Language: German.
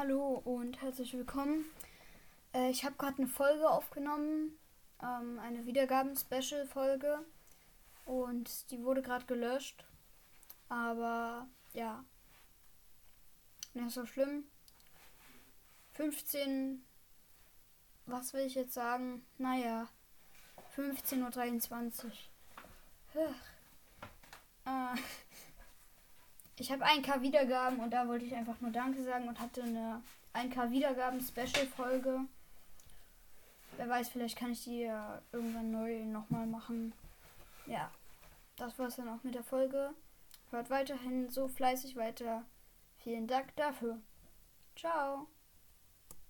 Hallo und herzlich willkommen. Äh, ich habe gerade eine Folge aufgenommen, ähm, eine Wiedergaben-Special-Folge und die wurde gerade gelöscht. Aber ja, nicht so schlimm. 15, was will ich jetzt sagen? Naja, 15.23 Uhr. Äh, ich habe 1K Wiedergaben und da wollte ich einfach nur Danke sagen und hatte eine 1K Wiedergaben Special Folge. Wer weiß, vielleicht kann ich die ja irgendwann neu nochmal machen. Ja, das war's dann auch mit der Folge. Hört weiterhin so fleißig weiter. Vielen Dank dafür. Ciao.